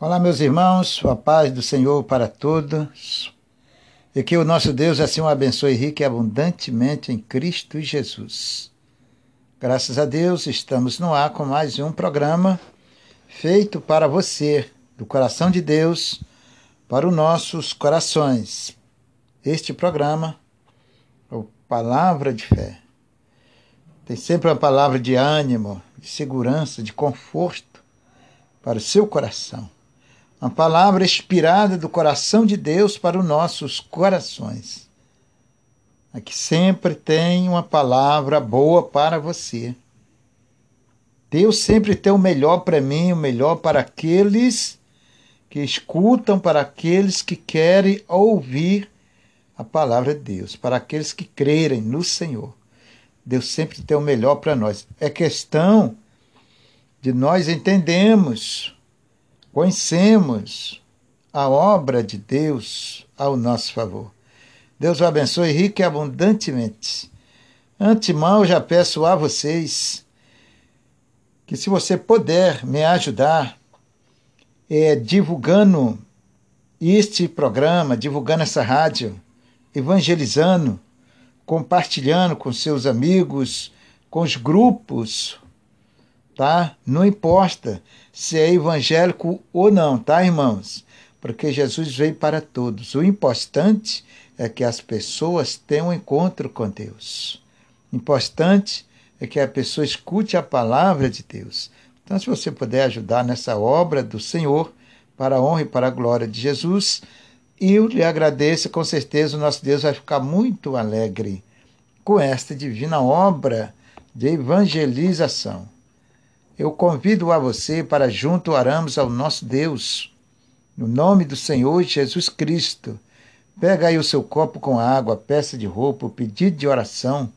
Olá, meus irmãos, a paz do Senhor para todos. E que o nosso Deus assim o abençoe rica e abundantemente em Cristo Jesus. Graças a Deus, estamos no ar com mais um programa feito para você, do coração de Deus, para os nossos corações. Este programa é o Palavra de Fé. Tem sempre uma palavra de ânimo, de segurança, de conforto para o seu coração uma palavra inspirada do coração de Deus para os nossos corações. Aqui sempre tem uma palavra boa para você. Deus sempre tem o melhor para mim, o melhor para aqueles que escutam, para aqueles que querem ouvir a palavra de Deus, para aqueles que crerem no Senhor. Deus sempre tem o melhor para nós. É questão de nós entendermos conhecemos a obra de Deus ao nosso favor. Deus o abençoe rico e abundantemente. Antemão, já peço a vocês que, se você puder me ajudar, é, divulgando este programa, divulgando essa rádio, evangelizando, compartilhando com seus amigos, com os grupos, tá? Não importa se é evangélico ou não, tá, irmãos? Porque Jesus veio para todos. O importante é que as pessoas tenham um encontro com Deus. O importante é que a pessoa escute a palavra de Deus. Então, se você puder ajudar nessa obra do Senhor, para a honra e para a glória de Jesus, eu lhe agradeço, com certeza o nosso Deus vai ficar muito alegre com esta divina obra de evangelização eu convido a você para junto oramos ao nosso Deus. No nome do Senhor Jesus Cristo. Pega aí o seu copo com água, peça de roupa, pedido de oração.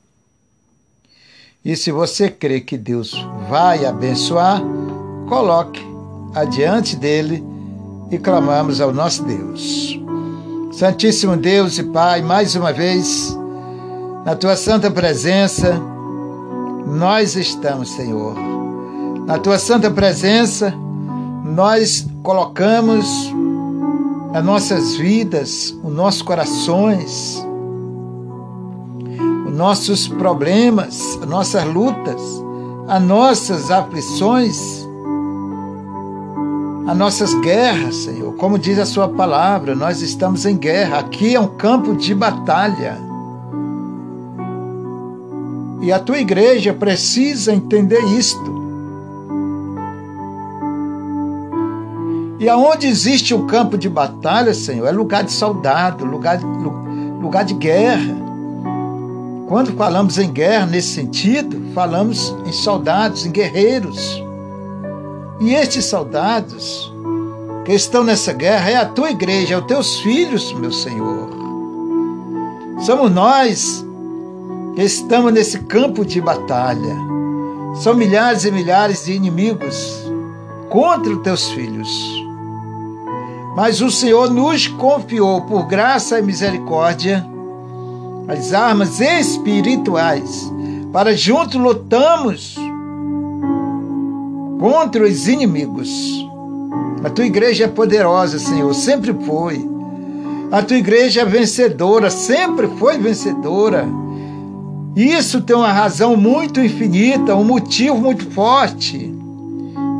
E se você crê que Deus vai abençoar, coloque adiante dele e clamamos ao nosso Deus. Santíssimo Deus e Pai, mais uma vez, na tua santa presença, nós estamos, Senhor na tua santa presença, nós colocamos as nossas vidas, os nossos corações, os nossos problemas, as nossas lutas, as nossas aflições, as nossas guerras, Senhor. Como diz a Sua palavra, nós estamos em guerra. Aqui é um campo de batalha. E a tua igreja precisa entender isto. E aonde existe um campo de batalha, Senhor, é lugar de soldado, lugar, lugar de guerra. Quando falamos em guerra nesse sentido, falamos em soldados, em guerreiros. E estes soldados que estão nessa guerra é a tua igreja, é os teus filhos, meu Senhor. Somos nós que estamos nesse campo de batalha. São milhares e milhares de inimigos contra os teus filhos. Mas o Senhor nos confiou, por graça e misericórdia, as armas espirituais, para juntos lutamos contra os inimigos. A tua igreja é poderosa, Senhor, sempre foi. A tua igreja é vencedora, sempre foi vencedora. Isso tem uma razão muito infinita, um motivo muito forte.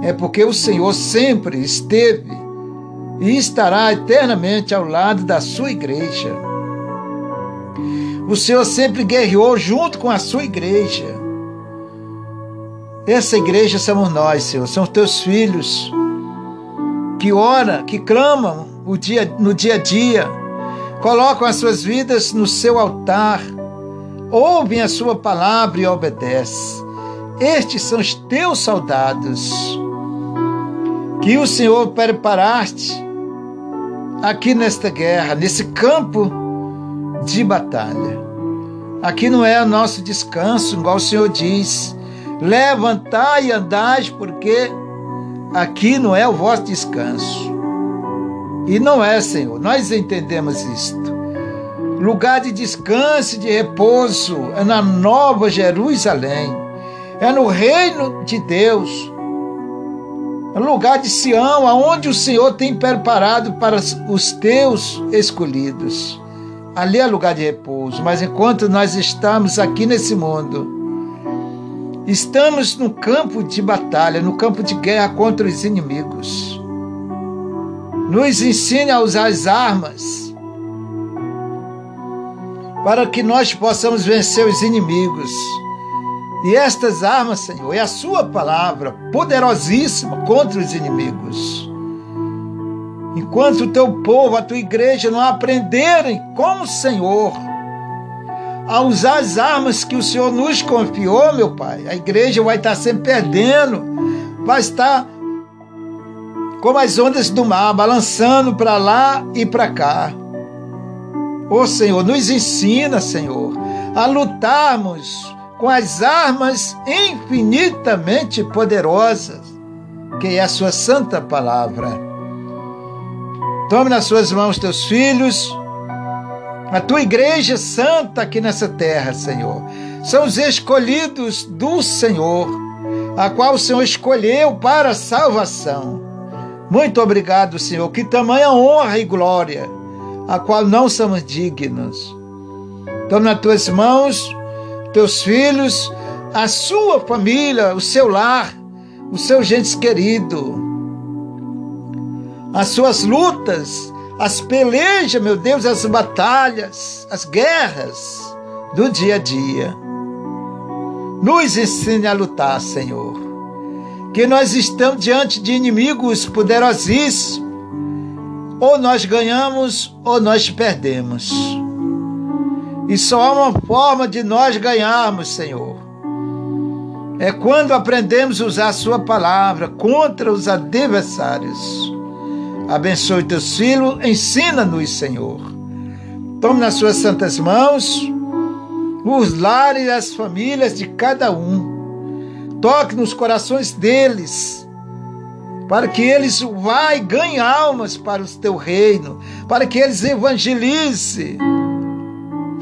É porque o Senhor sempre esteve e estará eternamente ao lado da sua igreja. O Senhor sempre guerreou junto com a sua igreja. Essa igreja somos nós, Senhor, são teus filhos que oram, que clamam o dia, no dia a dia, colocam as suas vidas no seu altar, ouvem a sua palavra e obedecem. Estes são os teus soldados que o Senhor preparaste aqui nesta guerra, nesse campo de batalha. Aqui não é o nosso descanso, igual o Senhor diz. Levantai e andai, porque aqui não é o vosso descanso. E não é, Senhor, nós entendemos isto. Lugar de descanso e de repouso é na Nova Jerusalém, é no reino de Deus, lugar de Sião, aonde o Senhor tem preparado para os teus escolhidos. Ali é lugar de repouso, mas enquanto nós estamos aqui nesse mundo, estamos no campo de batalha, no campo de guerra contra os inimigos. Nos ensine a usar as armas para que nós possamos vencer os inimigos e estas armas, Senhor, é a Sua palavra poderosíssima contra os inimigos. Enquanto o teu povo, a tua igreja não aprenderem com o Senhor a usar as armas que o Senhor nos confiou, meu Pai, a igreja vai estar sempre perdendo, vai estar como as ondas do mar, balançando para lá e para cá. Ô Senhor, nos ensina, Senhor, a lutarmos com as armas infinitamente poderosas, que é a sua santa palavra. Tome nas suas mãos teus filhos, a tua igreja santa aqui nessa terra, Senhor. São os escolhidos do Senhor, a qual o Senhor escolheu para a salvação. Muito obrigado, Senhor. Que tamanha honra e glória, a qual não somos dignos. Tome nas tuas mãos teus filhos, a sua família, o seu lar, o seu gente querido, as suas lutas, as pelejas, meu Deus, as batalhas, as guerras do dia a dia. Nos ensine a lutar, Senhor. Que nós estamos diante de inimigos poderosíssimos. Ou nós ganhamos ou nós perdemos. E só há uma forma de nós ganharmos, Senhor. É quando aprendemos a usar a Sua palavra contra os adversários. Abençoe teus filhos, ensina-nos, Senhor. Tome nas Suas santas mãos os lares e as famílias de cada um. Toque nos corações deles para que eles e ganhem almas para o teu reino, para que eles evangelizem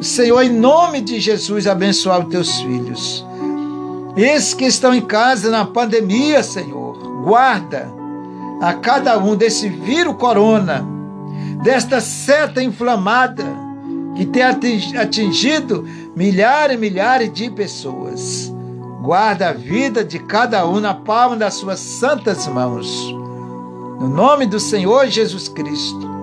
Senhor, em nome de Jesus, abençoar os teus filhos. Esses que estão em casa na pandemia, Senhor, guarda a cada um desse vírus corona, desta seta inflamada que tem atingido milhares e milhares de pessoas. Guarda a vida de cada um na palma das suas santas mãos. No nome do Senhor Jesus Cristo.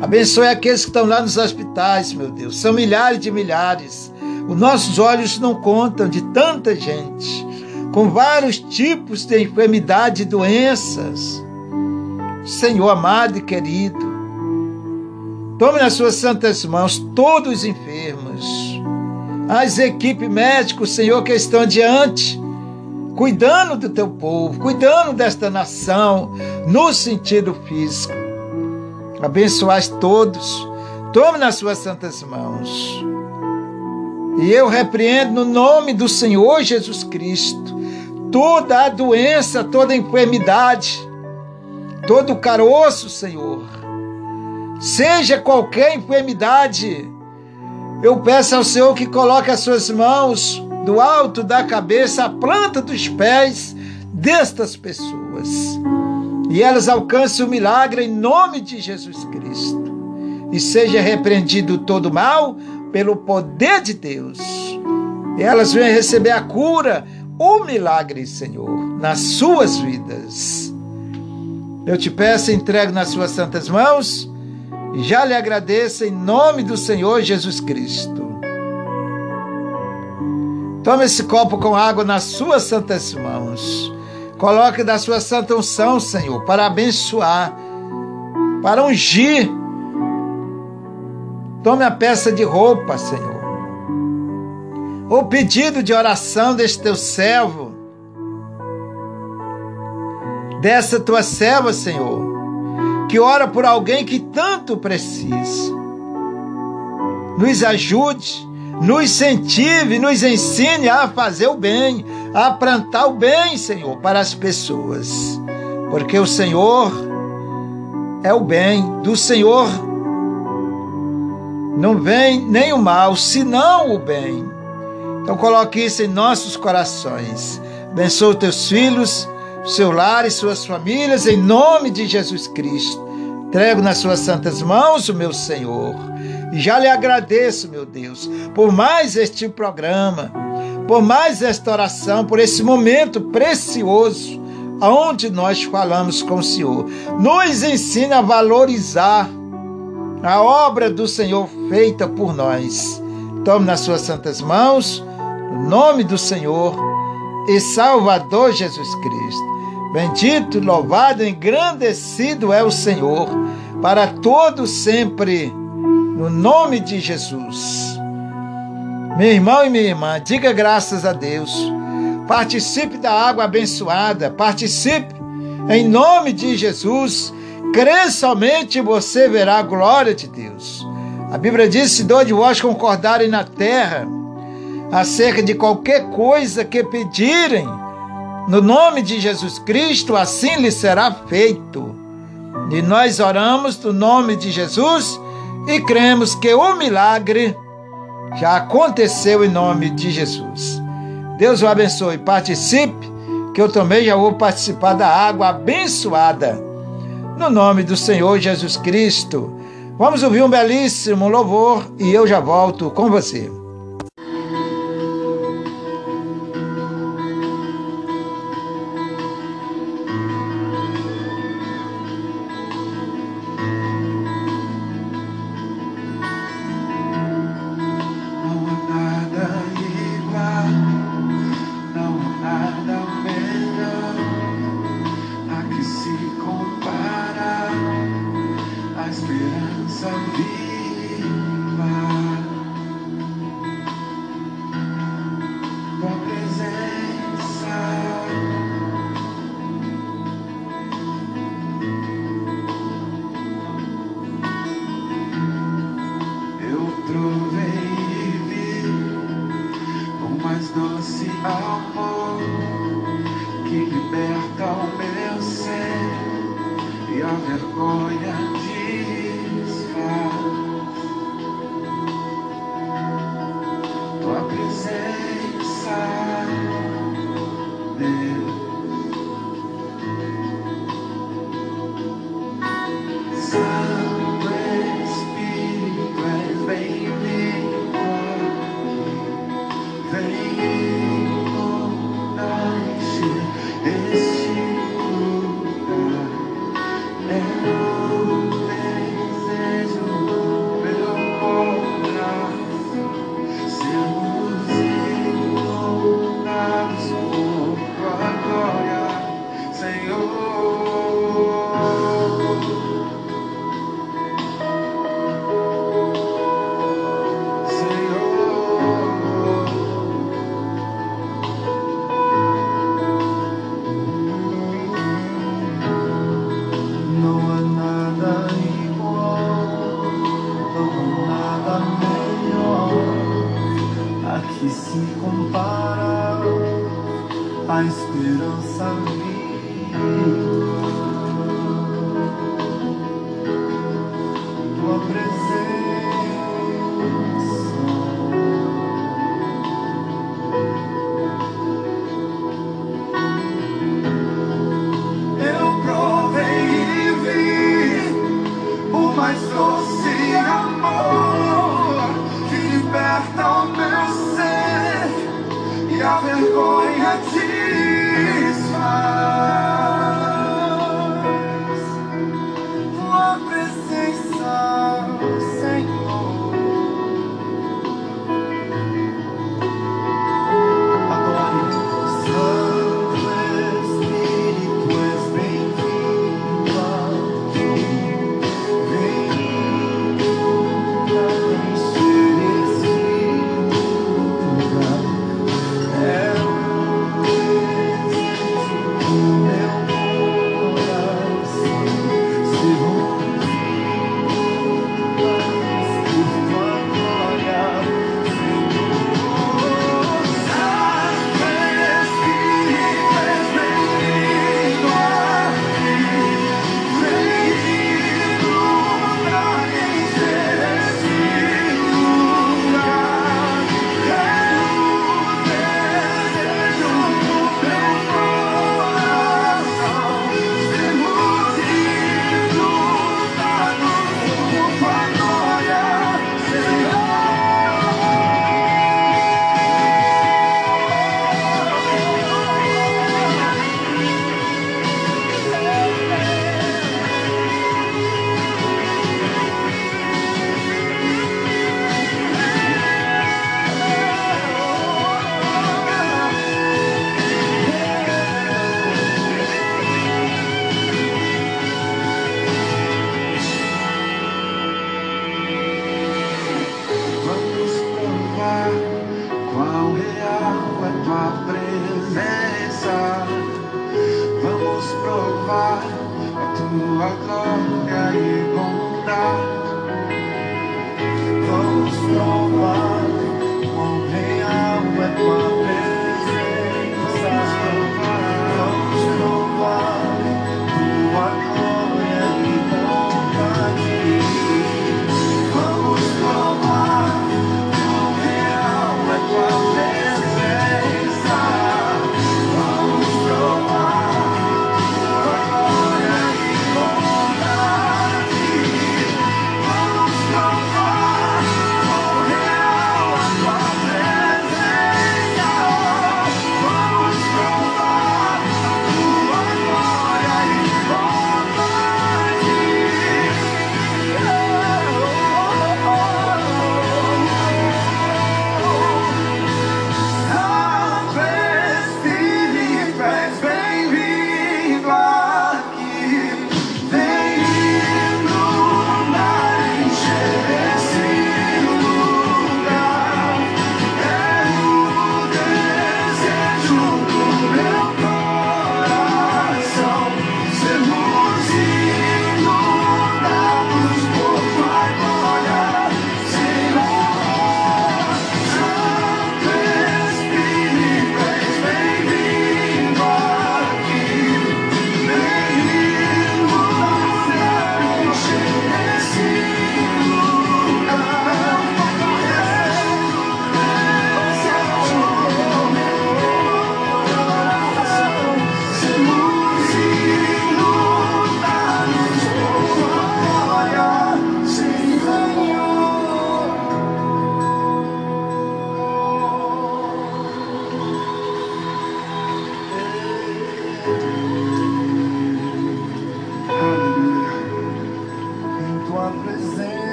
Abençoe aqueles que estão lá nos hospitais, meu Deus. São milhares de milhares. Os nossos olhos não contam de tanta gente, com vários tipos de enfermidade e doenças. Senhor amado e querido, tome nas suas santas mãos todos os enfermos, as equipes médicas, Senhor, que estão diante, cuidando do teu povo, cuidando desta nação, no sentido físico abençoais todos, tome nas suas santas mãos. E eu repreendo no nome do Senhor Jesus Cristo toda a doença, toda a enfermidade, todo o caroço, Senhor. Seja qualquer enfermidade, eu peço ao Senhor que coloque as suas mãos do alto da cabeça à planta dos pés destas pessoas e elas alcancem o milagre em nome de Jesus Cristo. E seja repreendido todo mal pelo poder de Deus. E elas venham receber a cura, o milagre, Senhor, nas suas vidas. Eu te peço, entrego nas suas santas mãos e já lhe agradeço em nome do Senhor Jesus Cristo. Tome esse copo com água nas suas santas mãos. Coloque da sua santa unção, Senhor, para abençoar, para ungir. Tome a peça de roupa, Senhor. O pedido de oração deste teu servo, dessa tua serva, Senhor, que ora por alguém que tanto precisa. Nos ajude nos incentive, nos ensine a fazer o bem, a plantar o bem, Senhor, para as pessoas. Porque o Senhor é o bem, do Senhor não vem nem o mal, senão o bem. Então coloque isso em nossos corações. Abençoa teus filhos, seu lar e suas famílias, em nome de Jesus Cristo. Entrego nas suas santas mãos o meu Senhor. Já lhe agradeço, meu Deus, por mais este programa, por mais esta oração, por esse momento precioso onde nós falamos com o Senhor. Nos ensina a valorizar a obra do Senhor feita por nós. Tome nas suas santas mãos, no nome do Senhor e Salvador Jesus Cristo. Bendito, louvado, engrandecido é o Senhor, para todo sempre, no nome de Jesus. Meu irmão e minha irmã, diga graças a Deus. Participe da água abençoada, participe em nome de Jesus. Crê somente e você verá a glória de Deus. A Bíblia diz: se dois de vós concordarem na terra acerca de qualquer coisa que pedirem, no nome de Jesus Cristo, assim lhe será feito. E nós oramos no nome de Jesus e cremos que o milagre já aconteceu em nome de Jesus. Deus o abençoe. Participe, que eu também já vou participar da água abençoada. No nome do Senhor Jesus Cristo. Vamos ouvir um belíssimo louvor e eu já volto com você.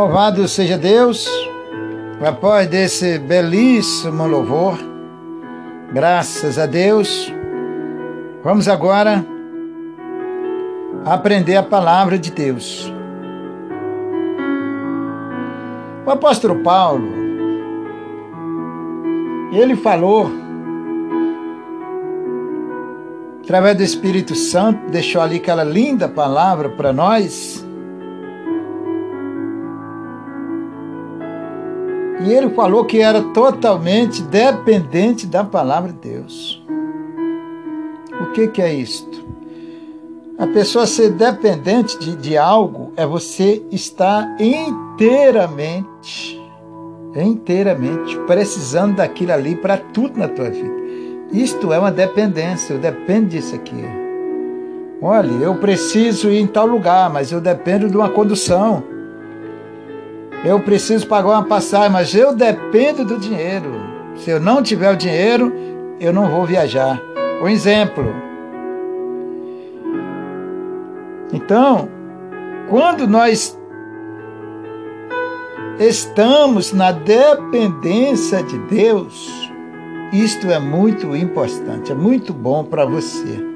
Louvado seja Deus, após desse belíssimo louvor, graças a Deus, vamos agora aprender a palavra de Deus. O apóstolo Paulo, ele falou, através do Espírito Santo, deixou ali aquela linda palavra para nós. E ele falou que era totalmente dependente da palavra de Deus. O que, que é isto? A pessoa ser dependente de, de algo é você estar inteiramente, inteiramente precisando daquilo ali para tudo na tua vida. Isto é uma dependência, eu dependo disso aqui. Olha, eu preciso ir em tal lugar, mas eu dependo de uma condução. Eu preciso pagar uma passagem, mas eu dependo do dinheiro. Se eu não tiver o dinheiro, eu não vou viajar. Um exemplo. Então, quando nós estamos na dependência de Deus, isto é muito importante, é muito bom para você.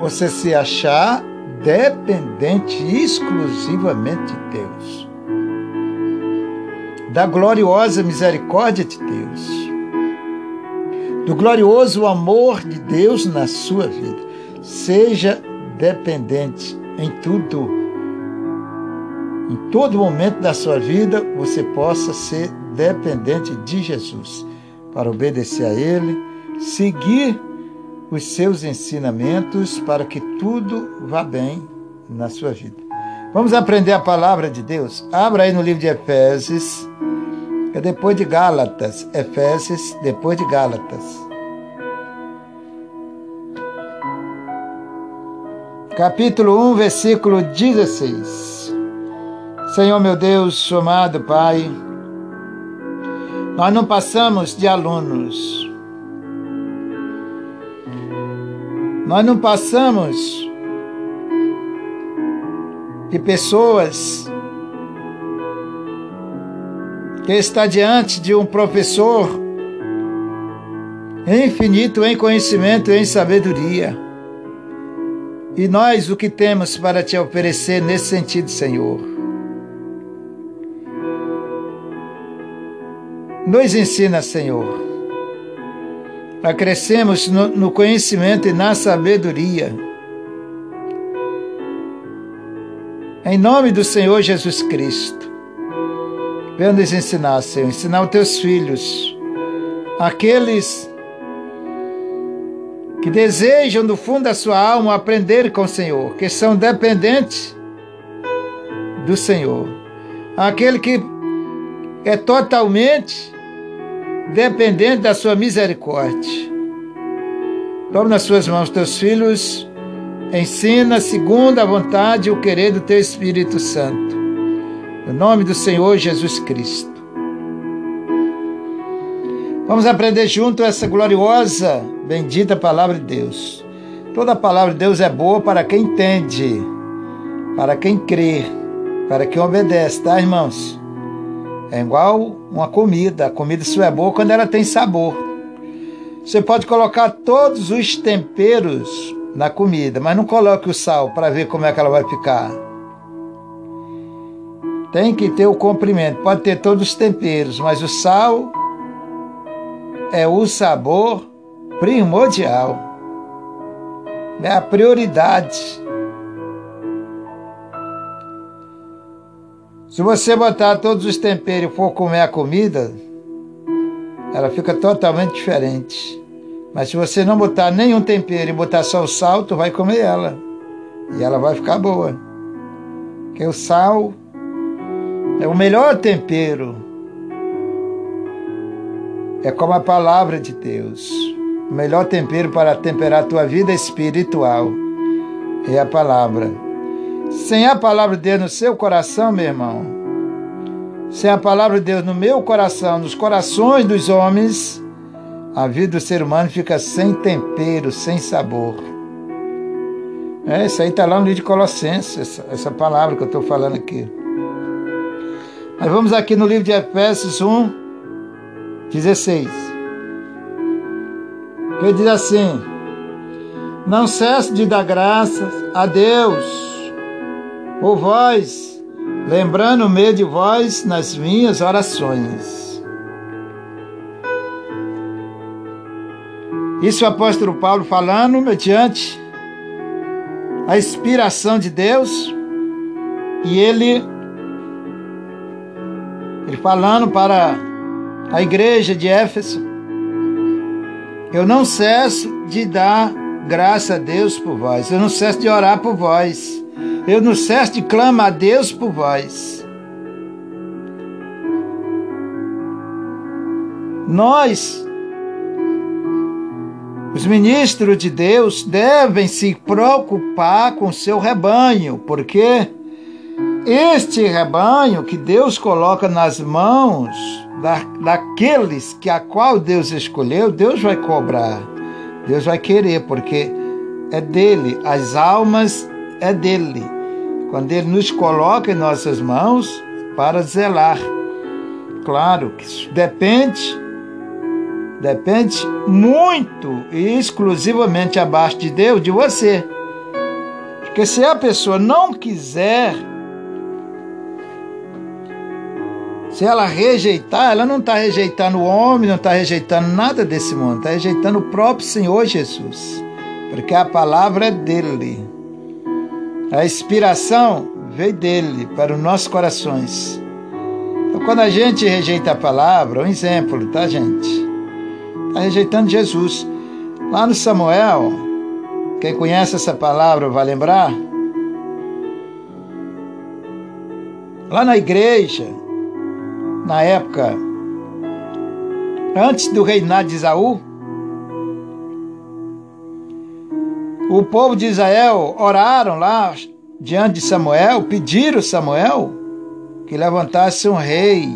Você se achar dependente exclusivamente de Deus da gloriosa misericórdia de Deus, do glorioso amor de Deus na sua vida. Seja dependente em tudo, em todo momento da sua vida, você possa ser dependente de Jesus, para obedecer a Ele, seguir os seus ensinamentos, para que tudo vá bem na sua vida. Vamos aprender a palavra de Deus? Abra aí no livro de Efésios, é depois de Gálatas. Efésios, depois de Gálatas. Capítulo 1, versículo 16. Senhor meu Deus, amado Pai, nós não passamos de alunos. Nós não passamos de pessoas está diante de um professor infinito em conhecimento e em sabedoria. E nós o que temos para te oferecer nesse sentido, Senhor? Nos ensina, Senhor, a crescermos no, no conhecimento e na sabedoria. Em nome do Senhor Jesus Cristo, venha nos ensinar, Senhor, ensinar os teus filhos, aqueles que desejam do fundo da sua alma aprender com o Senhor, que são dependentes do Senhor. Aquele que é totalmente dependente da sua misericórdia. Tome nas suas mãos teus filhos, ensina segundo a vontade e o querer do teu Espírito Santo. No nome do Senhor Jesus Cristo. Vamos aprender junto essa gloriosa, bendita palavra de Deus. Toda palavra de Deus é boa para quem entende, para quem crê, para quem obedece, tá, irmãos? É igual uma comida. A comida só é boa quando ela tem sabor. Você pode colocar todos os temperos na comida, mas não coloque o sal para ver como é que ela vai ficar. Tem que ter o comprimento. Pode ter todos os temperos, mas o sal é o sabor primordial. É a prioridade. Se você botar todos os temperos e for comer a comida, ela fica totalmente diferente. Mas se você não botar nenhum tempero e botar só o sal, tu vai comer ela. E ela vai ficar boa. Porque o sal é o melhor tempero é como a palavra de Deus. O melhor tempero para temperar a tua vida espiritual é a palavra. Sem a palavra de Deus no seu coração, meu irmão, sem a palavra de Deus no meu coração, nos corações dos homens, a vida do ser humano fica sem tempero, sem sabor. É, isso aí está lá no livro de Colossenses, essa, essa palavra que eu estou falando aqui. Mas vamos aqui no livro de Efésios 1, 16. Que diz assim: Não cesse de dar graças a Deus por vós, lembrando o meio de vós nas minhas orações. Isso o apóstolo Paulo falando mediante a inspiração de Deus e ele ele falando para a igreja de Éfeso, eu não cesso de dar graça a Deus por vós, eu não cesso de orar por vós, eu não cesso de clamar a Deus por vós. Nós, os ministros de Deus, devem se preocupar com o seu rebanho, porque este rebanho que Deus coloca nas mãos da, daqueles que a qual Deus escolheu, Deus vai cobrar. Deus vai querer, porque é dele, as almas é dele. Quando ele nos coloca em nossas mãos para zelar. Claro que isso depende depende muito e exclusivamente abaixo de Deus, de você. Porque se a pessoa não quiser Se ela rejeitar, ela não está rejeitando o homem, não está rejeitando nada desse mundo, está rejeitando o próprio Senhor Jesus, porque a palavra é dele. A inspiração veio dele para os nossos corações. Então, quando a gente rejeita a palavra, um exemplo, tá, gente? Está rejeitando Jesus. Lá no Samuel, quem conhece essa palavra vai lembrar? Lá na igreja, na época, antes do reinado de Isaú, o povo de Israel oraram lá diante de Samuel, pediram Samuel que levantasse um rei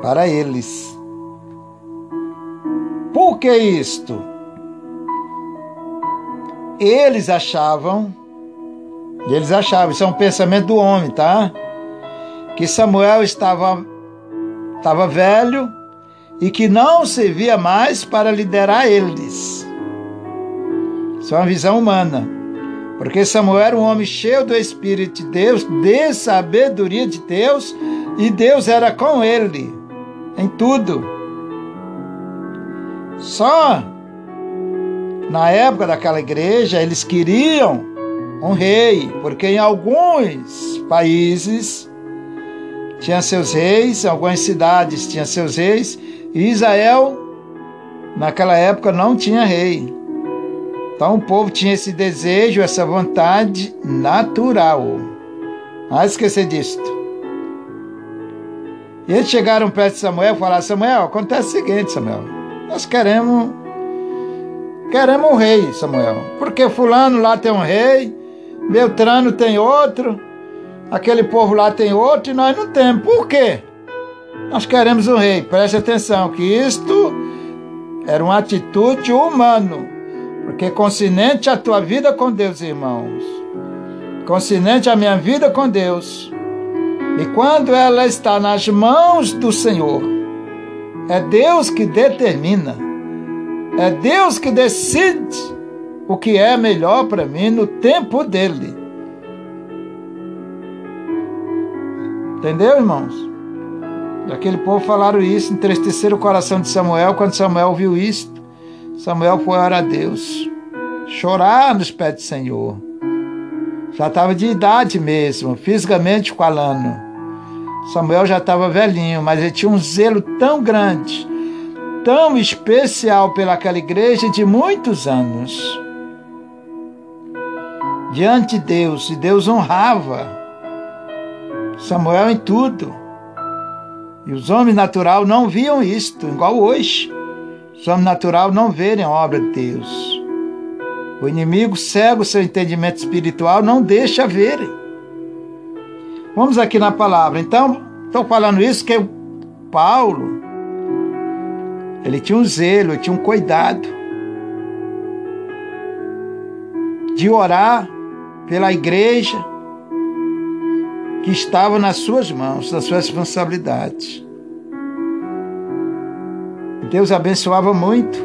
para eles. Por que isto? Eles achavam, eles achavam, isso é um pensamento do homem, tá? Que Samuel estava estava velho e que não servia mais para liderar eles. Isso é uma visão humana. Porque Samuel era um homem cheio do Espírito de Deus, de sabedoria de Deus, e Deus era com ele em tudo. Só na época daquela igreja eles queriam um rei, porque em alguns países tinha seus reis, algumas cidades tinha seus reis, e Israel naquela época não tinha rei. Então o povo tinha esse desejo, essa vontade natural. Não esquecer disto. E eles chegaram perto de Samuel e falaram: Samuel, acontece o seguinte, Samuel. Nós queremos. Queremos um rei, Samuel. Porque Fulano lá tem um rei, Beltrano tem outro, aquele povo lá tem outro e nós não temos. Por quê? Nós queremos um rei. Preste atenção que isto era uma atitude humana porque consciente a tua vida com Deus, irmãos, consciente a minha vida com Deus, e quando ela está nas mãos do Senhor, é Deus que determina, é Deus que decide o que é melhor para mim no tempo dele. Entendeu, irmãos? Aquele povo falaram isso, entristeceram o coração de Samuel quando Samuel viu isto. Samuel foi orar a Deus, chorar nos pés do Senhor. Já estava de idade mesmo, fisicamente falando. Samuel já estava velhinho, mas ele tinha um zelo tão grande, tão especial pelaquela igreja de muitos anos. Diante de Deus, e Deus honrava Samuel em tudo. E os homens natural não viam isto, igual hoje. Os homens natural não verem a obra de Deus. O inimigo cega o seu entendimento espiritual, não deixa verem. Vamos aqui na palavra. Então, estou falando isso que Paulo, ele tinha um zelo, tinha um cuidado de orar pela igreja que estava nas suas mãos, nas suas responsabilidades. Deus abençoava muito.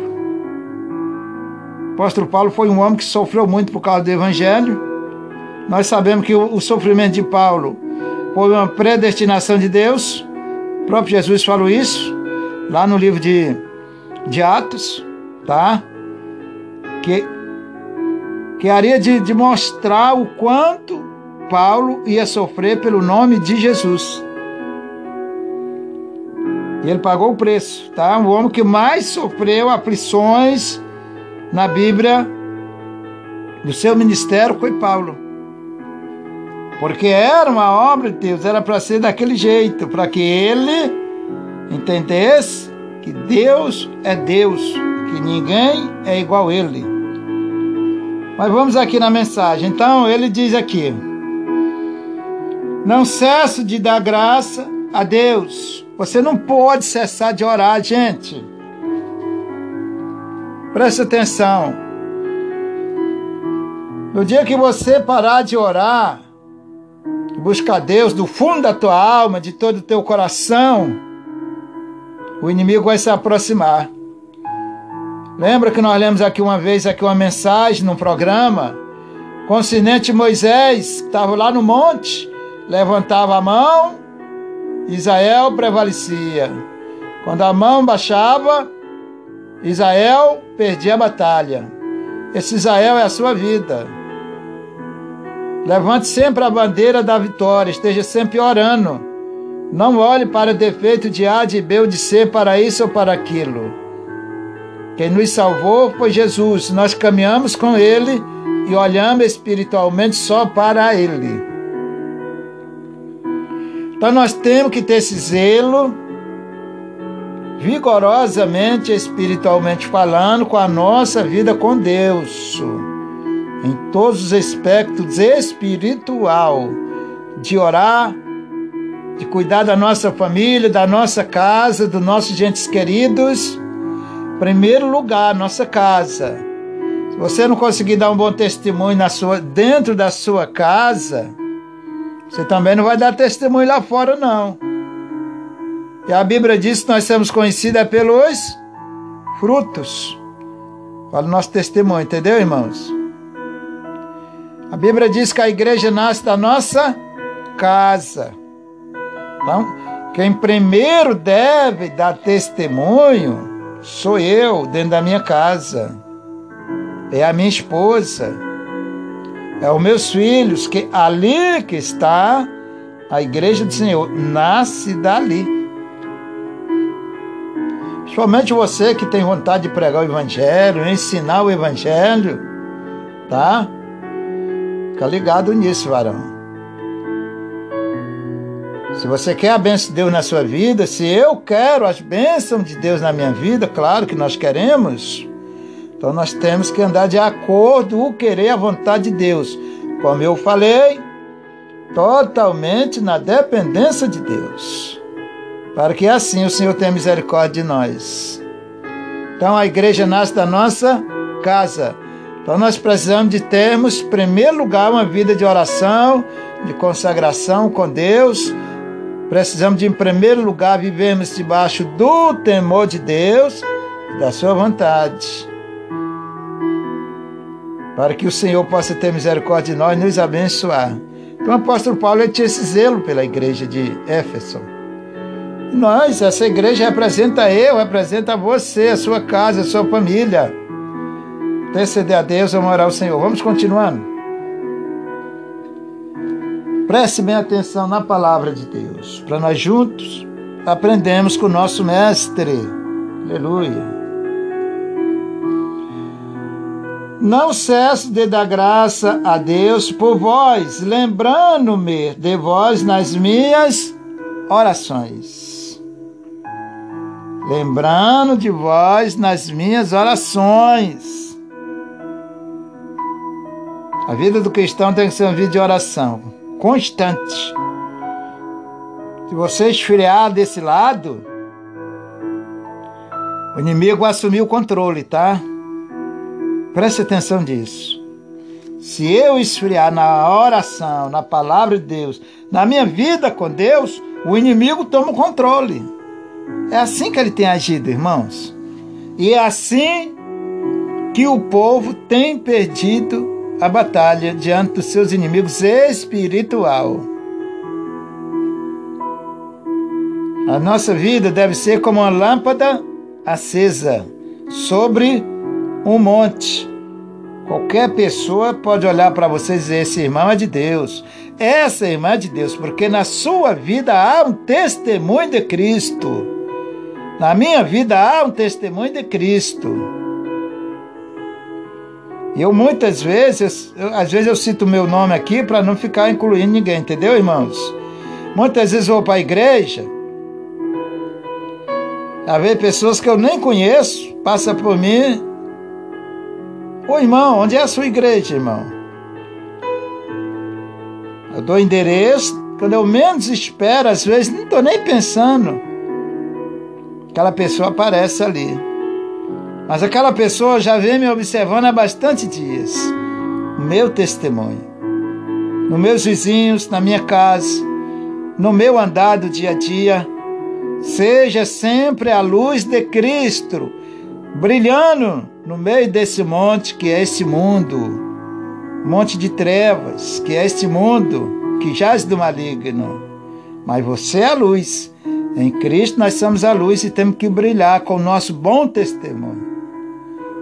O apóstolo Paulo foi um homem que sofreu muito por causa do Evangelho. Nós sabemos que o, sofrimento de Paulo foi uma predestinação de Deus. O próprio Jesus falou isso lá no livro de, de Atos, tá? Que, que haria de, de mostrar o quanto Paulo ia sofrer pelo nome de Jesus. E ele pagou o preço, tá? O homem que mais sofreu aflições na Bíblia do seu ministério foi Paulo. Porque era uma obra de Deus, era para ser daquele jeito, para que ele entendesse que Deus é Deus, que ninguém é igual a ele. Mas vamos aqui na mensagem. Então ele diz aqui: Não cesso de dar graça a Deus você não pode cessar de orar, gente. Preste atenção. No dia que você parar de orar, buscar Deus do fundo da tua alma, de todo o teu coração, o inimigo vai se aproximar. Lembra que nós lemos aqui uma vez aqui uma mensagem num programa? Consciente Moisés, que estava lá no monte, levantava a mão Israel prevalecia. Quando a mão baixava, Israel perdia a batalha. Esse Israel é a sua vida. Levante sempre a bandeira da vitória, esteja sempre orando. Não olhe para o defeito de A, de B ou de C, para isso ou para aquilo. Quem nos salvou foi Jesus. Nós caminhamos com Ele e olhamos espiritualmente só para Ele. Então nós temos que ter esse zelo, vigorosamente, espiritualmente falando, com a nossa vida com Deus, em todos os aspectos espiritual, de orar, de cuidar da nossa família, da nossa casa, dos nossos entes queridos. Primeiro lugar, nossa casa. Se você não conseguir dar um bom testemunho na sua, dentro da sua casa, você também não vai dar testemunho lá fora, não. E a Bíblia diz que nós somos conhecidos pelos frutos. Fala o nosso testemunho, entendeu, irmãos? A Bíblia diz que a igreja nasce da nossa casa. Então, quem primeiro deve dar testemunho sou eu, dentro da minha casa. É a minha esposa. É os meus filhos, que ali que está a igreja do Senhor, nasce dali. Principalmente você que tem vontade de pregar o evangelho, ensinar o evangelho, tá? Fica ligado nisso, varão. Se você quer a bênção de Deus na sua vida, se eu quero as bênçãos de Deus na minha vida, claro que nós queremos, então nós temos que andar de acordo com o querer a vontade de Deus. Como eu falei, totalmente na dependência de Deus. Para que assim o Senhor tenha misericórdia de nós. Então a igreja nasce da nossa casa. Então nós precisamos de termos, em primeiro lugar, uma vida de oração, de consagração com Deus. Precisamos de, em primeiro lugar, vivermos debaixo do temor de Deus e da sua vontade. Para que o Senhor possa ter misericórdia de nós e nos abençoar. Então o apóstolo Paulo tinha esse zelo pela igreja de Éfeso. nós, essa igreja representa eu, representa você, a sua casa, a sua família interceder a Deus, orar ao Senhor. Vamos continuando. Preste bem atenção na palavra de Deus, para nós juntos aprendemos com o nosso Mestre. Aleluia. Não cesso de dar graça a Deus por vós, lembrando-me de vós nas minhas orações. Lembrando de vós nas minhas orações. A vida do cristão tem que ser uma vida de oração constante. Se você esfriar desse lado, o inimigo assumiu o controle, tá? Preste atenção nisso. Se eu esfriar na oração, na palavra de Deus, na minha vida com Deus, o inimigo toma o controle. É assim que ele tem agido, irmãos. E é assim que o povo tem perdido a batalha diante dos seus inimigos espiritual. A nossa vida deve ser como uma lâmpada acesa sobre um monte. Qualquer pessoa pode olhar para você e dizer: esse irmão é de Deus, essa irmã é de Deus, porque na sua vida há um testemunho de Cristo. Na minha vida há um testemunho de Cristo. Eu muitas vezes, eu, às vezes eu cito o meu nome aqui para não ficar incluindo ninguém, entendeu, irmãos? Muitas vezes vou para a igreja, a ver pessoas que eu nem conheço, passa por mim. Ô irmão, onde é a sua igreja, irmão? Eu dou endereço, quando eu menos espero, às vezes não estou nem pensando. Aquela pessoa aparece ali. Mas aquela pessoa já vem me observando há bastante dias. Meu testemunho. Nos meus vizinhos, na minha casa, no meu andar do dia a dia. Seja sempre a luz de Cristo brilhando no meio desse monte que é esse mundo. Monte de trevas, que é este mundo que jaz do maligno. Mas você é a luz. Em Cristo nós somos a luz e temos que brilhar com o nosso bom testemunho.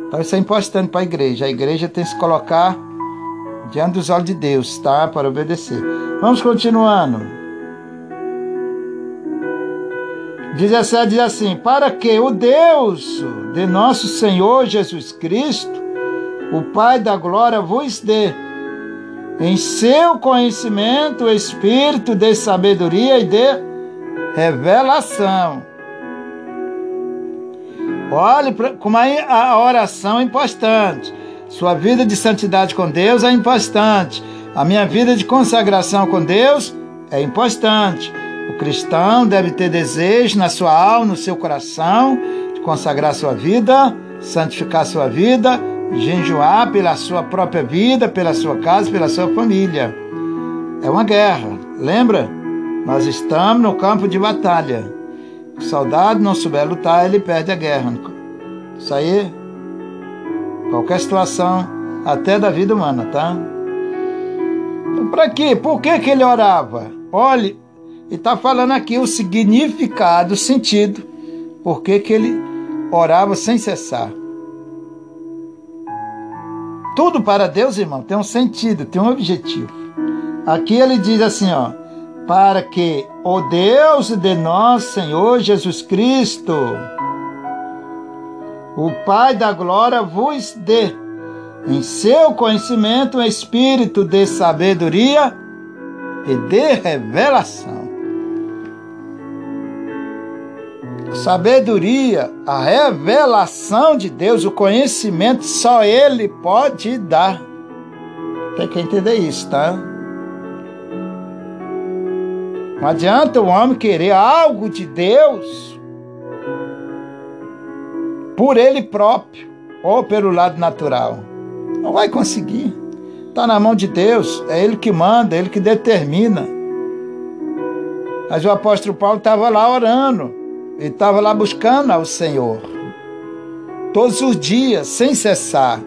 Então isso é importante para a igreja. A igreja tem que se colocar diante dos olhos de Deus, tá? Para obedecer. Vamos continuando. 17 diz assim: Para que o Deus de nosso Senhor Jesus Cristo, o Pai da glória, vos dê em seu conhecimento o espírito de sabedoria e de revelação Olhe como a oração é importante. Sua vida de santidade com Deus é importante. A minha vida de consagração com Deus é importante. O cristão deve ter desejo na sua alma, no seu coração, de consagrar sua vida, santificar sua vida, jejuar pela sua própria vida, pela sua casa, pela sua família. É uma guerra, lembra? Nós estamos no campo de batalha. o soldado não souber lutar, ele perde a guerra. Isso aí, qualquer situação, até da vida humana, tá? Então, para quê? Por que, que ele orava? Olhe, ele está falando aqui o significado, o sentido, por que, que ele orava sem cessar. Tudo para Deus, irmão, tem um sentido, tem um objetivo. Aqui ele diz assim, ó, para que o Deus de nosso Senhor Jesus Cristo, o Pai da glória, vos dê em seu conhecimento um espírito de sabedoria e de revelação. Sabedoria, a revelação de Deus, o conhecimento, só Ele pode dar. Tem que entender isso, tá? Não adianta o homem querer algo de Deus por ele próprio ou pelo lado natural. Não vai conseguir. Está na mão de Deus, é Ele que manda, é Ele que determina. Mas o apóstolo Paulo estava lá orando. Ele estava lá buscando ao Senhor, todos os dias, sem cessar,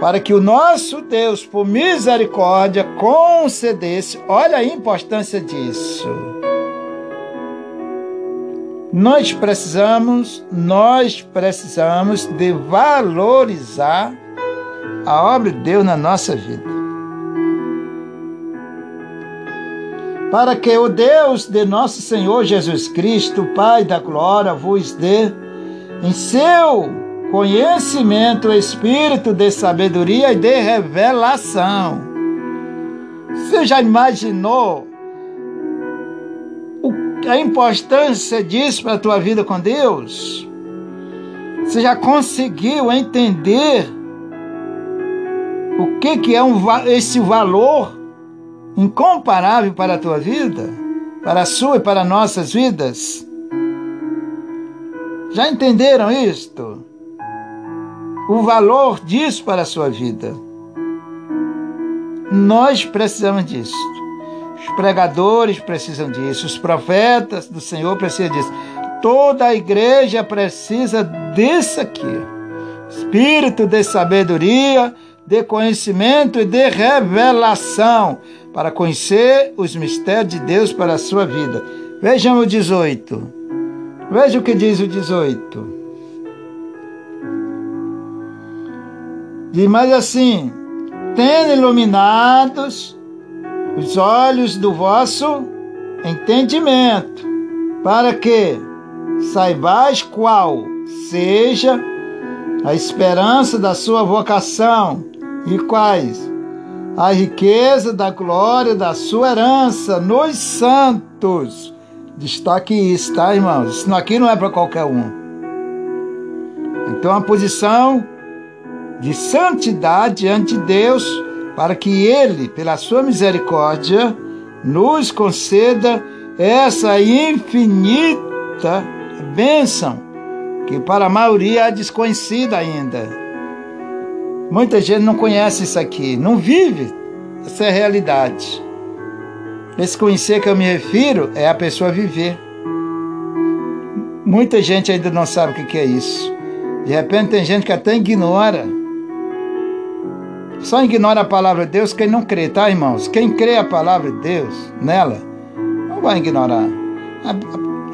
para que o nosso Deus, por misericórdia, concedesse. Olha a importância disso. Nós precisamos, nós precisamos de valorizar a obra de Deus na nossa vida. Para que o Deus de nosso Senhor Jesus Cristo, Pai da glória, vos dê em seu conhecimento o espírito de sabedoria e de revelação. Você já imaginou a importância disso para a tua vida com Deus? Você já conseguiu entender o que, que é um, esse valor incomparável para a tua vida, para a sua e para nossas vidas. Já entenderam isto? O valor disso para a sua vida. Nós precisamos disso. Os pregadores precisam disso, os profetas do Senhor precisam disso. Toda a igreja precisa disso aqui. Espírito de sabedoria, de conhecimento e de revelação para conhecer os mistérios de Deus para a sua vida. Vejam o 18. Veja o que diz o 18. Diz mais assim: tendo iluminados os olhos do vosso entendimento, para que saibais qual seja a esperança da sua vocação e quais a riqueza da glória da sua herança nos santos. Destaque isso, tá, irmãos? Isso aqui não é para qualquer um. Então, a posição de santidade diante de Deus, para que Ele, pela sua misericórdia, nos conceda essa infinita bênção, que para a maioria é desconhecida ainda Muita gente não conhece isso aqui, não vive essa realidade. Esse conhecer que eu me refiro é a pessoa viver. Muita gente ainda não sabe o que é isso. De repente tem gente que até ignora. Só ignora a palavra de Deus quem não crê, tá, irmãos? Quem crê a palavra de Deus nela, não vai ignorar.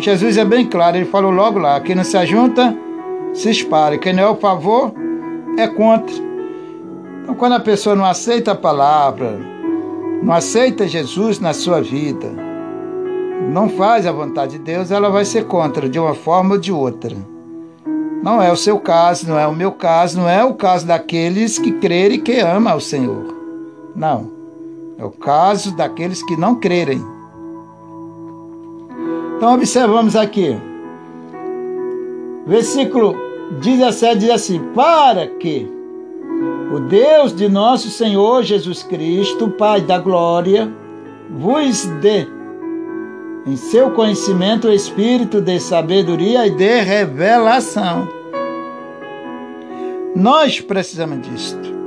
Jesus é bem claro, ele falou logo lá: quem não se ajunta, se espalha. Quem não é o favor, é contra. Então, quando a pessoa não aceita a palavra, não aceita Jesus na sua vida, não faz a vontade de Deus, ela vai ser contra de uma forma ou de outra. Não é o seu caso, não é o meu caso, não é o caso daqueles que crerem e que amam ao Senhor. Não. É o caso daqueles que não crerem. Então observamos aqui. Versículo 17 diz assim: Para que o Deus de nosso Senhor Jesus Cristo, Pai da glória, vos dê em seu conhecimento o espírito de sabedoria e de revelação. Nós precisamos disto.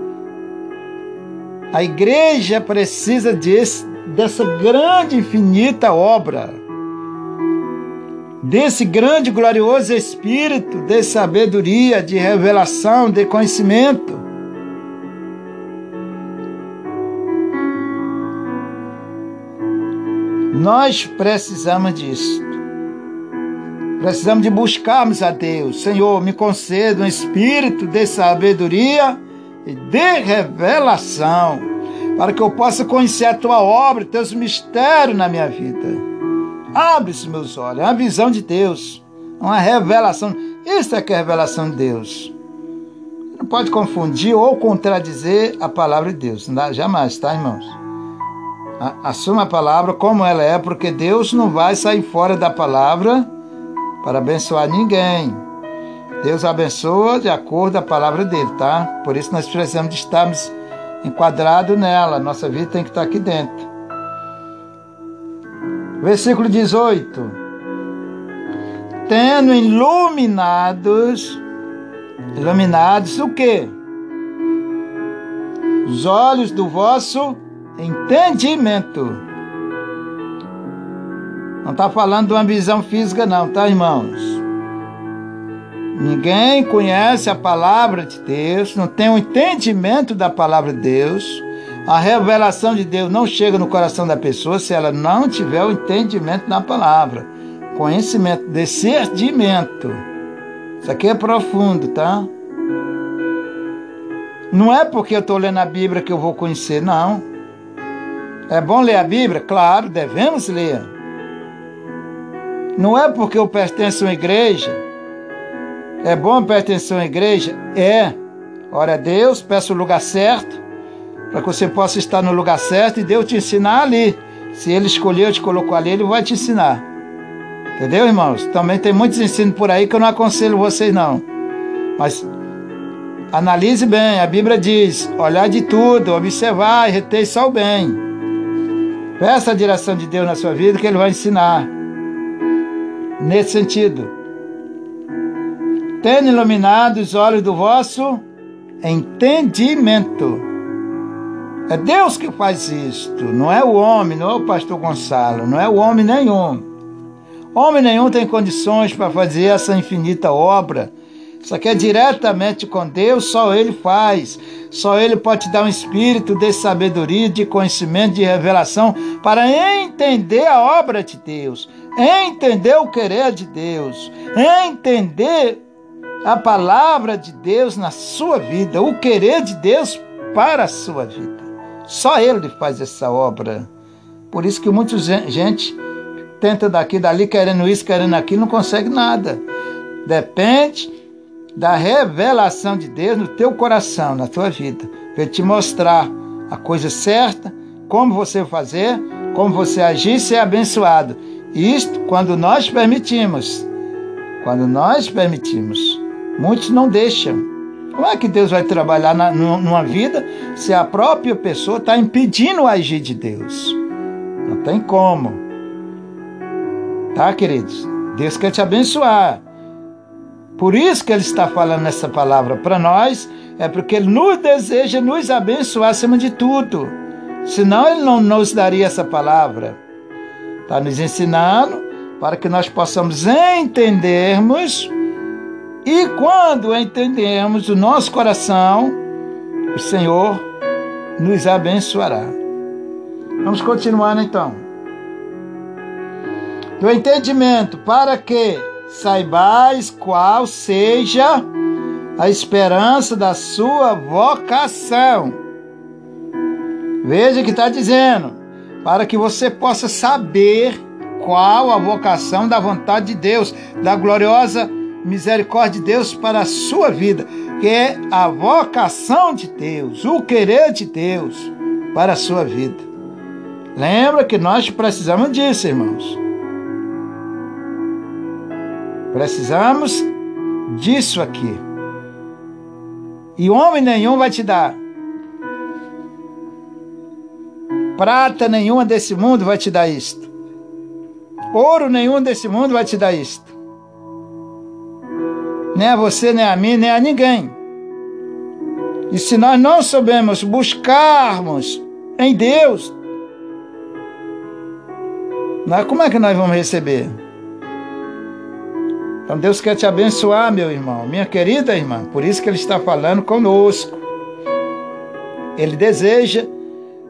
A igreja precisa dessa grande, infinita obra. desse grande glorioso Espírito de sabedoria, de revelação, de conhecimento. Nós precisamos disso. Precisamos de buscarmos a Deus. Senhor, me conceda um espírito de sabedoria e de revelação, para que eu possa conhecer a tua obra, teus mistérios na minha vida. Abre os meus olhos, é uma visão de Deus, uma revelação. Isso é que é a revelação de Deus. Não pode confundir ou contradizer a palavra de Deus. Jamais, tá, irmãos? Assuma a palavra como ela é, porque Deus não vai sair fora da palavra para abençoar ninguém. Deus abençoa de acordo com a palavra dele, tá? Por isso nós precisamos de estarmos enquadrados nela. Nossa vida tem que estar aqui dentro. Versículo 18. Tendo iluminados, iluminados o quê? Os olhos do vosso entendimento não está falando de uma visão física, não, tá, irmãos? Ninguém conhece a palavra de Deus, não tem o um entendimento da palavra de Deus. A revelação de Deus não chega no coração da pessoa se ela não tiver o entendimento da palavra. Conhecimento, discernimento. Isso aqui é profundo, tá? Não é porque eu estou lendo a Bíblia que eu vou conhecer, não. É bom ler a Bíblia? Claro, devemos ler. Não é porque eu pertenço a uma igreja. É bom pertencer a uma igreja? É. Ora a Deus, peça o lugar certo, para que você possa estar no lugar certo e Deus te ensinar ali. Se Ele escolheu, te colocou ali, Ele vai te ensinar. Entendeu, irmãos? Também tem muitos ensinos por aí que eu não aconselho vocês, não. Mas analise bem, a Bíblia diz: olhar de tudo, observar e reter só o bem. Peça a direção de Deus na sua vida que Ele vai ensinar nesse sentido. Tendo iluminado os olhos do vosso entendimento. É Deus que faz isto, não é o homem, não é o pastor Gonçalo, não é o homem nenhum. Homem nenhum tem condições para fazer essa infinita obra. Isso aqui é diretamente com Deus, só Ele faz. Só Ele pode te dar um espírito de sabedoria, de conhecimento, de revelação para entender a obra de Deus, entender o querer de Deus, entender a palavra de Deus na sua vida, o querer de Deus para a sua vida. Só Ele faz essa obra. Por isso que muita gente tenta daqui, dali, querendo isso, querendo aquilo, não consegue nada. Depende da revelação de Deus no teu coração, na tua vida, para te mostrar a coisa certa, como você fazer, como você agir e ser abençoado. Isto quando nós permitimos. Quando nós permitimos. Muitos não deixam. Como é que Deus vai trabalhar na, numa vida se a própria pessoa está impedindo o agir de Deus? Não tem como. Tá, queridos? Deus quer te abençoar. Por isso que Ele está falando essa palavra para nós, é porque Ele nos deseja nos abençoar acima de tudo. Senão Ele não nos daria essa palavra. Está nos ensinando para que nós possamos entendermos e quando entendemos o nosso coração, o Senhor nos abençoará. Vamos continuar então. Do entendimento, para que saibais qual seja a esperança da sua vocação. Veja que está dizendo: para que você possa saber qual a vocação da vontade de Deus, da gloriosa misericórdia de Deus para a sua vida, que é a vocação de Deus, o querer de Deus para a sua vida. Lembra que nós precisamos disso, irmãos. Precisamos disso aqui. E homem nenhum vai te dar Prata nenhuma desse mundo vai te dar isto. Ouro nenhum desse mundo vai te dar isto. Nem a você, nem a mim, nem a ninguém. E se nós não soubermos buscarmos em Deus, nós, como é que nós vamos receber? Então Deus quer te abençoar, meu irmão, minha querida irmã. Por isso que Ele está falando conosco. Ele deseja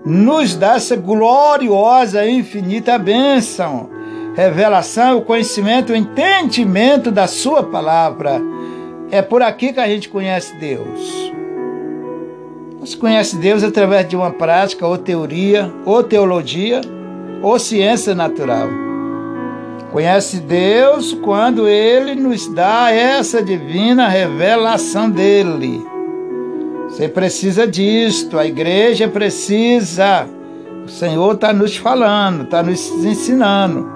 nos dar essa gloriosa e infinita bênção, revelação, o conhecimento, o entendimento da Sua palavra. É por aqui que a gente conhece Deus. Você conhece Deus através de uma prática, ou teoria, ou teologia, ou ciência natural. Conhece Deus quando Ele nos dá essa divina revelação dele. Você precisa disto, a igreja precisa. O Senhor está nos falando, está nos ensinando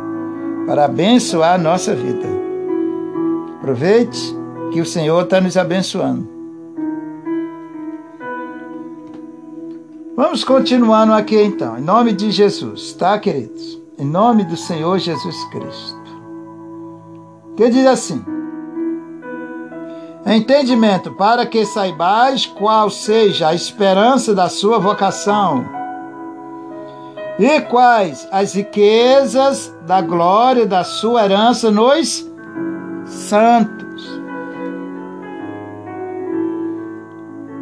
para abençoar a nossa vida. Aproveite que o Senhor está nos abençoando. Vamos continuando aqui então, em nome de Jesus, tá, queridos? Em nome do Senhor Jesus Cristo. Que diz assim: Entendimento para que saibais qual seja a esperança da sua vocação e quais as riquezas da glória da sua herança nos santos.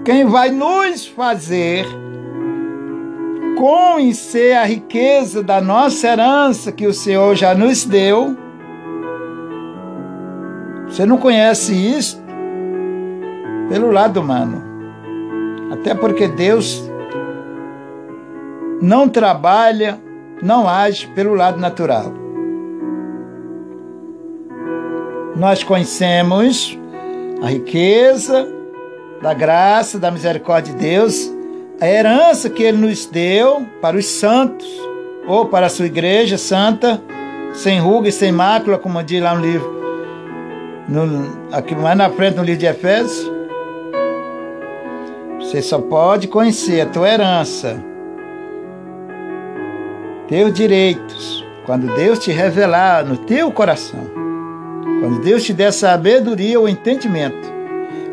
Quem vai nos fazer conhecer a riqueza da nossa herança que o Senhor já nos deu. Você não conhece isso? pelo lado humano. Até porque Deus não trabalha, não age pelo lado natural. Nós conhecemos a riqueza da graça, da misericórdia de Deus, a herança que Ele nos deu para os santos, ou para a sua igreja santa, sem ruga e sem mácula, como diz lá no livro, no, aqui mais na frente no livro de Efésios. Você só pode conhecer a tua herança, teus direitos, quando Deus te revelar no teu coração. Quando Deus te der sabedoria ou entendimento.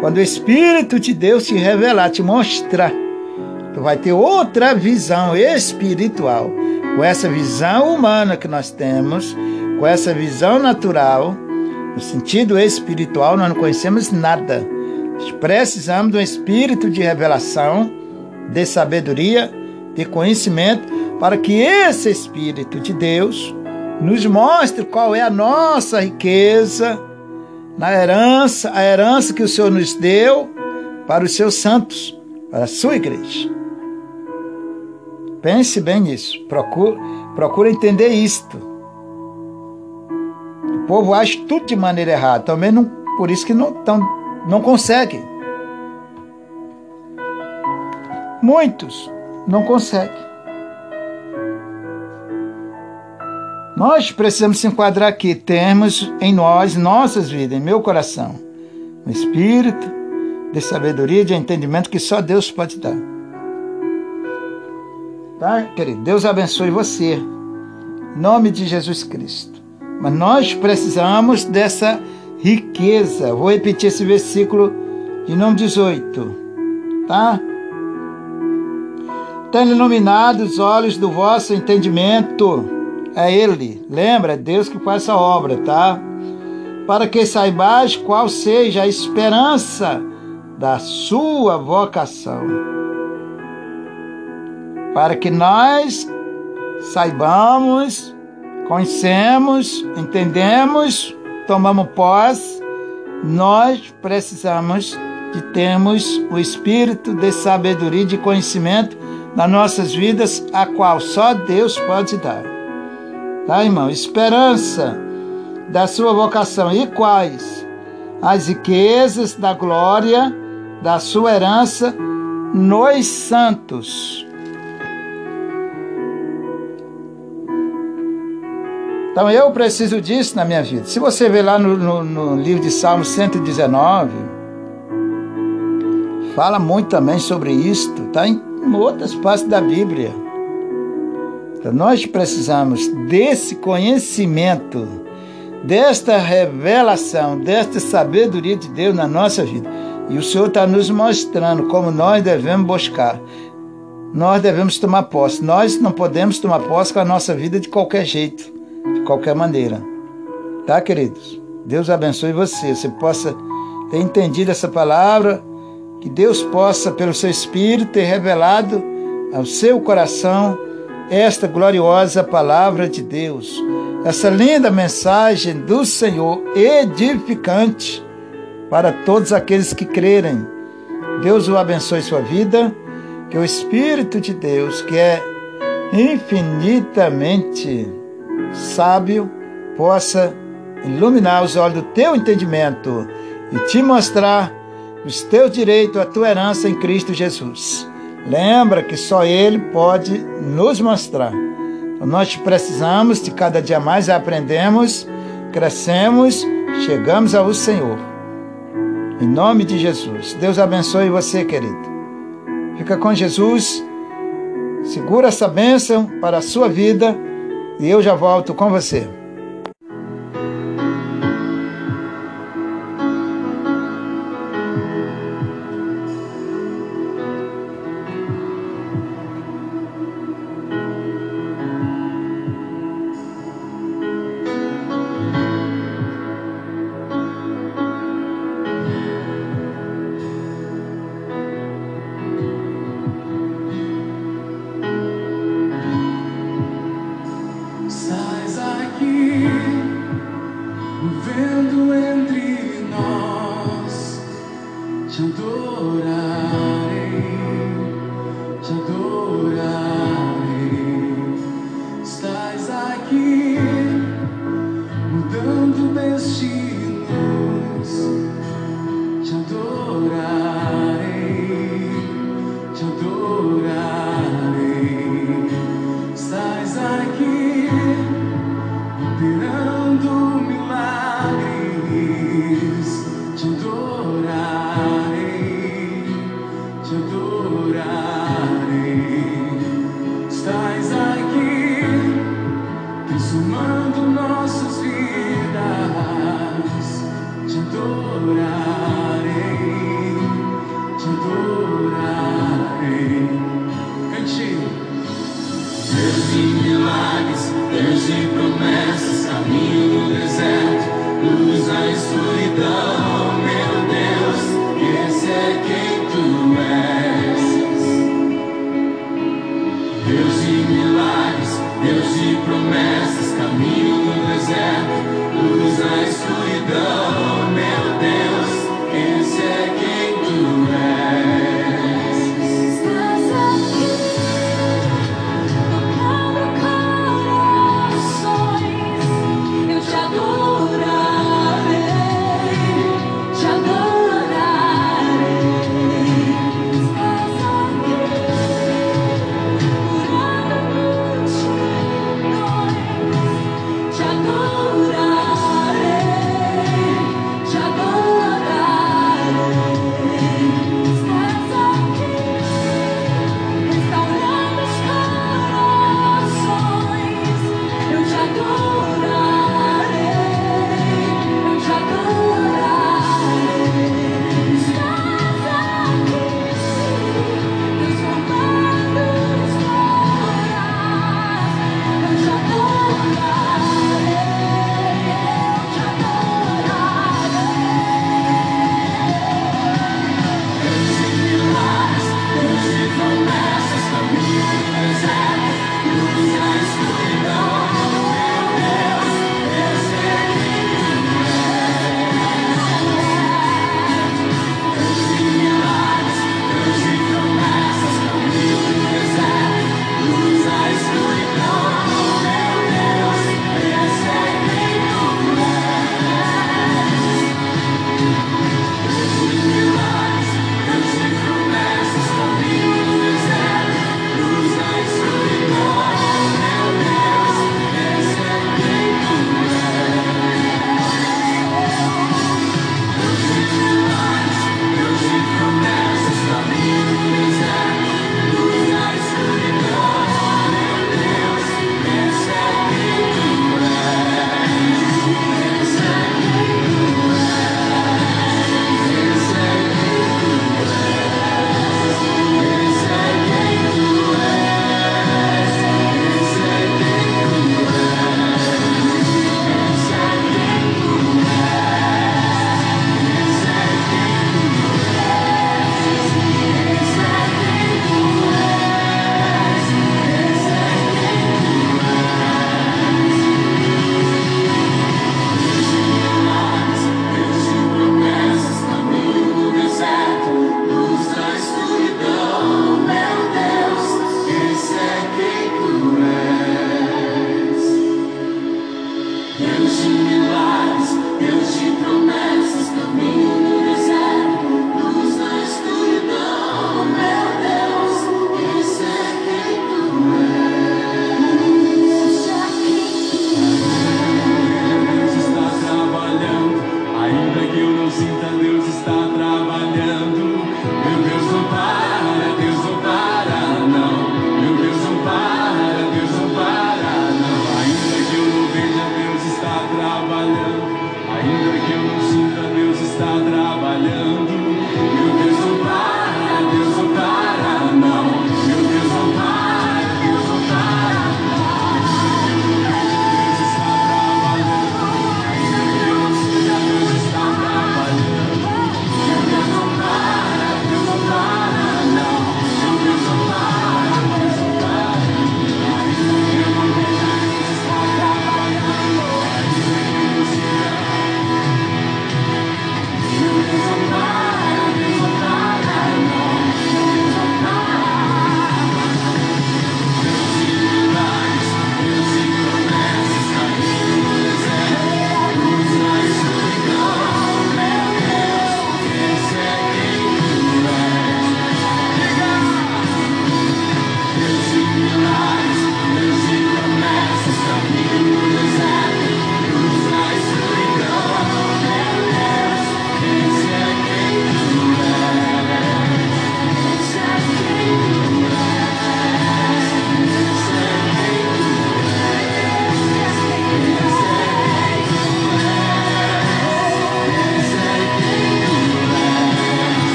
Quando o Espírito de Deus te revelar, te mostrar, tu vai ter outra visão espiritual. Com essa visão humana que nós temos, com essa visão natural, no sentido espiritual, nós não conhecemos nada. Precisamos de um espírito de revelação, de sabedoria, de conhecimento, para que esse Espírito de Deus nos mostre qual é a nossa riqueza na herança, a herança que o Senhor nos deu para os seus santos, para a sua igreja. Pense bem nisso, procure, procure entender isto. O povo age tudo de maneira errada, também não, por isso que não estão não conseguem. Muitos não conseguem. Nós precisamos se enquadrar aqui. Temos em nós, nossas vidas, em meu coração, um espírito de sabedoria, de entendimento que só Deus pode dar. Tá, querido? Deus abençoe você. Em nome de Jesus Cristo. Mas nós precisamos dessa riqueza. Vou repetir esse versículo de número 18, tá? Tem iluminado os olhos do vosso entendimento. É Ele, lembra? É Deus que faz essa obra, tá? Para que saibais qual seja a esperança da sua vocação. Para que nós saibamos, conhecemos, entendemos tomamos posse, nós precisamos de termos o espírito de sabedoria e de conhecimento nas nossas vidas, a qual só Deus pode dar. Tá, irmão? Esperança da sua vocação. E quais? As riquezas da glória da sua herança nos santos. Então eu preciso disso na minha vida. Se você ver lá no, no, no livro de Salmos 119, fala muito também sobre isto, está em outras partes da Bíblia. Então nós precisamos desse conhecimento, desta revelação, desta sabedoria de Deus na nossa vida. E o Senhor está nos mostrando como nós devemos buscar. Nós devemos tomar posse. Nós não podemos tomar posse com a nossa vida de qualquer jeito qualquer maneira. Tá, queridos? Deus abençoe você, você possa ter entendido essa palavra, que Deus possa, pelo seu Espírito, ter revelado ao seu coração esta gloriosa palavra de Deus, essa linda mensagem do Senhor, edificante para todos aqueles que crerem. Deus o abençoe sua vida, que o Espírito de Deus, que é infinitamente sábio, possa iluminar os olhos do teu entendimento e te mostrar os teus direitos, a tua herança em Cristo Jesus. Lembra que só Ele pode nos mostrar. Então, nós precisamos de cada dia mais aprendemos, crescemos, chegamos ao Senhor. Em nome de Jesus. Deus abençoe você, querido. Fica com Jesus. Segura essa bênção para a sua vida e eu já volto com você.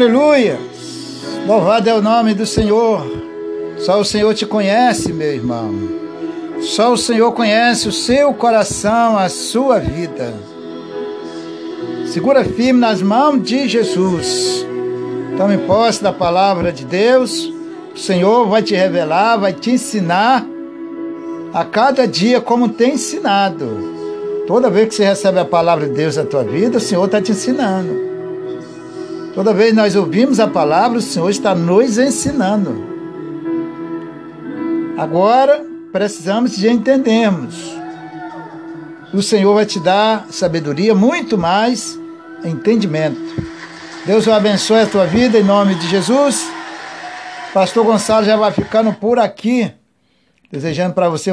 Aleluia! Louvado é o nome do Senhor. Só o Senhor te conhece, meu irmão. Só o Senhor conhece o seu coração, a sua vida. Segura firme nas mãos de Jesus. Tome posse da palavra de Deus. O Senhor vai te revelar, vai te ensinar a cada dia como tem ensinado. Toda vez que você recebe a palavra de Deus na tua vida, o Senhor está te ensinando. Toda vez nós ouvimos a palavra, o Senhor está nos ensinando. Agora precisamos de entendermos. O Senhor vai te dar sabedoria, muito mais entendimento. Deus abençoe a tua vida em nome de Jesus. Pastor Gonçalo já vai ficando por aqui, desejando para você